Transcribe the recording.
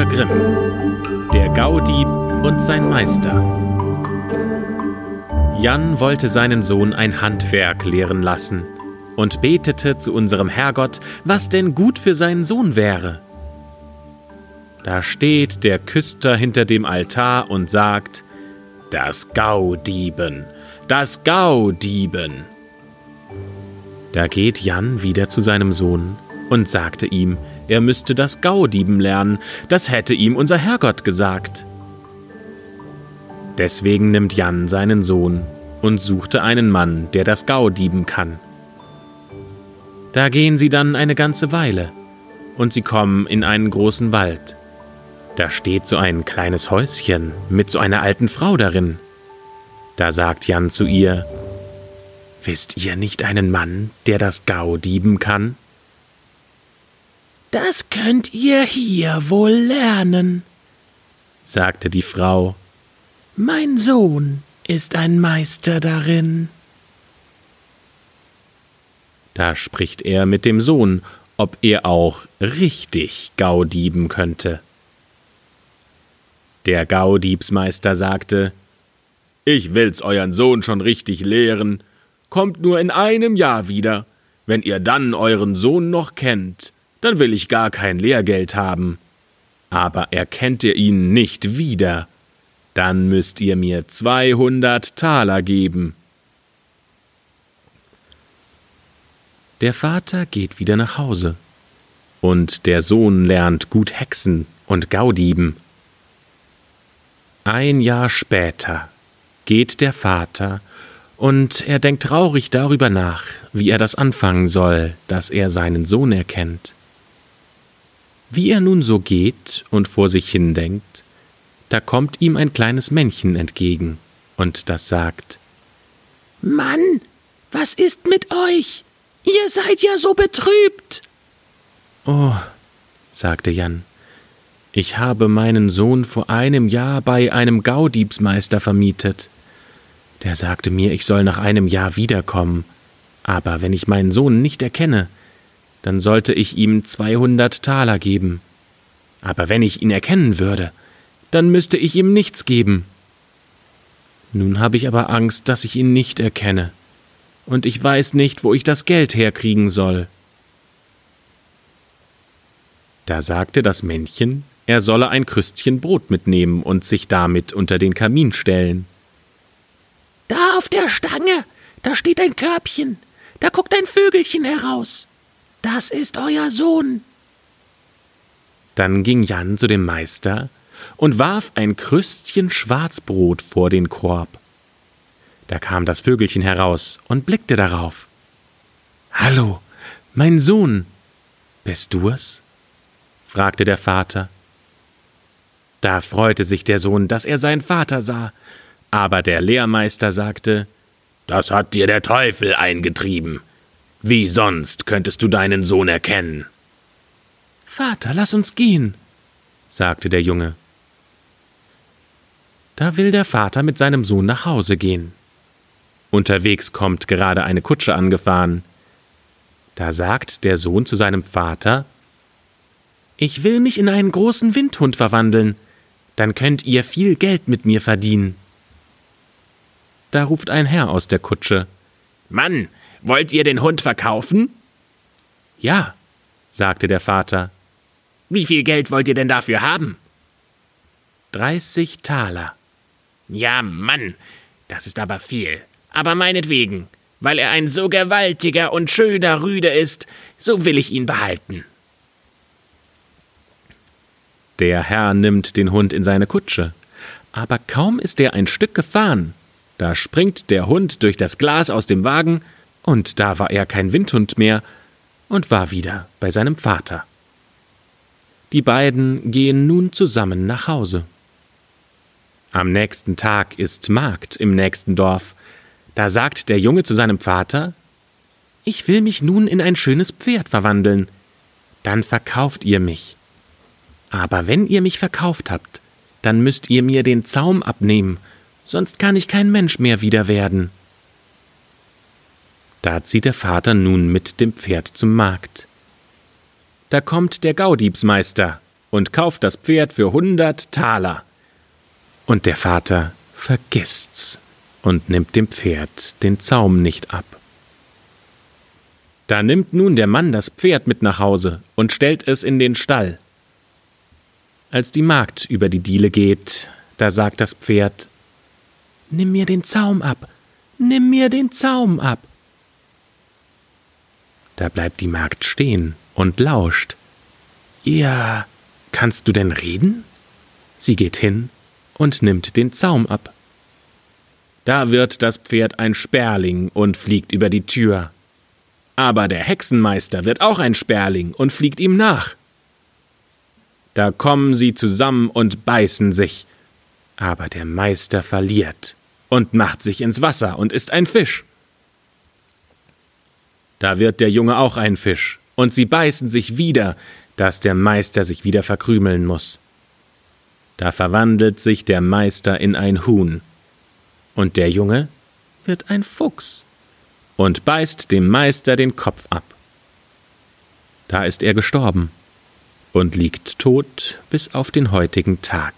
Brüder Grimm. Der Gaudieb und sein Meister. Jan wollte seinen Sohn ein Handwerk lehren lassen und betete zu unserem Herrgott, was denn gut für seinen Sohn wäre. Da steht der Küster hinter dem Altar und sagt, das Gaudieben, das Gaudieben. Da geht Jan wieder zu seinem Sohn und sagte ihm, er müsste das Gaudieben lernen, das hätte ihm unser Herrgott gesagt. Deswegen nimmt Jan seinen Sohn und suchte einen Mann, der das Gaudieben kann. Da gehen sie dann eine ganze Weile, und sie kommen in einen großen Wald. Da steht so ein kleines Häuschen mit so einer alten Frau darin. Da sagt Jan zu ihr, Wisst ihr nicht einen Mann, der das Gaudieben kann? Das könnt ihr hier wohl lernen, sagte die Frau. Mein Sohn ist ein Meister darin. Da spricht er mit dem Sohn, ob er auch richtig Gaudieben könnte. Der Gaudiebsmeister sagte, Ich will's euren Sohn schon richtig lehren, kommt nur in einem Jahr wieder. Wenn ihr dann euren Sohn noch kennt, dann will ich gar kein Lehrgeld haben. Aber erkennt ihr ihn nicht wieder, dann müsst ihr mir zweihundert Taler geben. Der Vater geht wieder nach Hause, und der Sohn lernt gut hexen und Gaudieben. Ein Jahr später geht der Vater und er denkt traurig darüber nach, wie er das anfangen soll, dass er seinen Sohn erkennt. Wie er nun so geht und vor sich hin denkt, da kommt ihm ein kleines Männchen entgegen, und das sagt Mann, was ist mit euch? Ihr seid ja so betrübt. Oh, sagte Jan, ich habe meinen Sohn vor einem Jahr bei einem Gaudiebsmeister vermietet. Der sagte mir, ich soll nach einem Jahr wiederkommen. Aber wenn ich meinen Sohn nicht erkenne, dann sollte ich ihm zweihundert Taler geben. Aber wenn ich ihn erkennen würde, dann müsste ich ihm nichts geben. Nun habe ich aber Angst, dass ich ihn nicht erkenne, und ich weiß nicht, wo ich das Geld herkriegen soll. Da sagte das Männchen, er solle ein Krüstchen Brot mitnehmen und sich damit unter den Kamin stellen. Da auf der Stange, da steht ein Körbchen, da guckt ein Vögelchen heraus. Das ist euer Sohn. Dann ging Jan zu dem Meister und warf ein Krüstchen Schwarzbrot vor den Korb. Da kam das Vögelchen heraus und blickte darauf. Hallo, mein Sohn, bist du es? fragte der Vater. Da freute sich der Sohn, dass er seinen Vater sah, aber der Lehrmeister sagte, Das hat dir der Teufel eingetrieben. Wie sonst könntest du deinen Sohn erkennen? Vater, lass uns gehen, sagte der Junge. Da will der Vater mit seinem Sohn nach Hause gehen. Unterwegs kommt gerade eine Kutsche angefahren. Da sagt der Sohn zu seinem Vater Ich will mich in einen großen Windhund verwandeln, dann könnt ihr viel Geld mit mir verdienen. Da ruft ein Herr aus der Kutsche. Mann, wollt ihr den Hund verkaufen? Ja, sagte der Vater. Wie viel Geld wollt ihr denn dafür haben? Dreißig Taler. Ja, Mann, das ist aber viel. Aber meinetwegen, weil er ein so gewaltiger und schöner Rüde ist, so will ich ihn behalten. Der Herr nimmt den Hund in seine Kutsche, aber kaum ist er ein Stück gefahren, da springt der Hund durch das Glas aus dem Wagen, und da war er kein Windhund mehr und war wieder bei seinem Vater. Die beiden gehen nun zusammen nach Hause. Am nächsten Tag ist Markt im nächsten Dorf. Da sagt der Junge zu seinem Vater Ich will mich nun in ein schönes Pferd verwandeln. Dann verkauft ihr mich. Aber wenn ihr mich verkauft habt, dann müsst ihr mir den Zaum abnehmen sonst kann ich kein Mensch mehr wieder werden. Da zieht der Vater nun mit dem Pferd zum Markt. Da kommt der Gaudiebsmeister und kauft das Pferd für hundert Taler. Und der Vater vergisst's und nimmt dem Pferd den Zaum nicht ab. Da nimmt nun der Mann das Pferd mit nach Hause und stellt es in den Stall. Als die Magd über die Diele geht, da sagt das Pferd Nimm mir den Zaum ab, nimm mir den Zaum ab. Da bleibt die Magd stehen und lauscht. Ja, kannst du denn reden? Sie geht hin und nimmt den Zaum ab. Da wird das Pferd ein Sperling und fliegt über die Tür. Aber der Hexenmeister wird auch ein Sperling und fliegt ihm nach. Da kommen sie zusammen und beißen sich. Aber der Meister verliert und macht sich ins Wasser und ist ein Fisch. Da wird der Junge auch ein Fisch, und sie beißen sich wieder, dass der Meister sich wieder verkrümeln muss. Da verwandelt sich der Meister in ein Huhn, und der Junge wird ein Fuchs und beißt dem Meister den Kopf ab. Da ist er gestorben und liegt tot bis auf den heutigen Tag.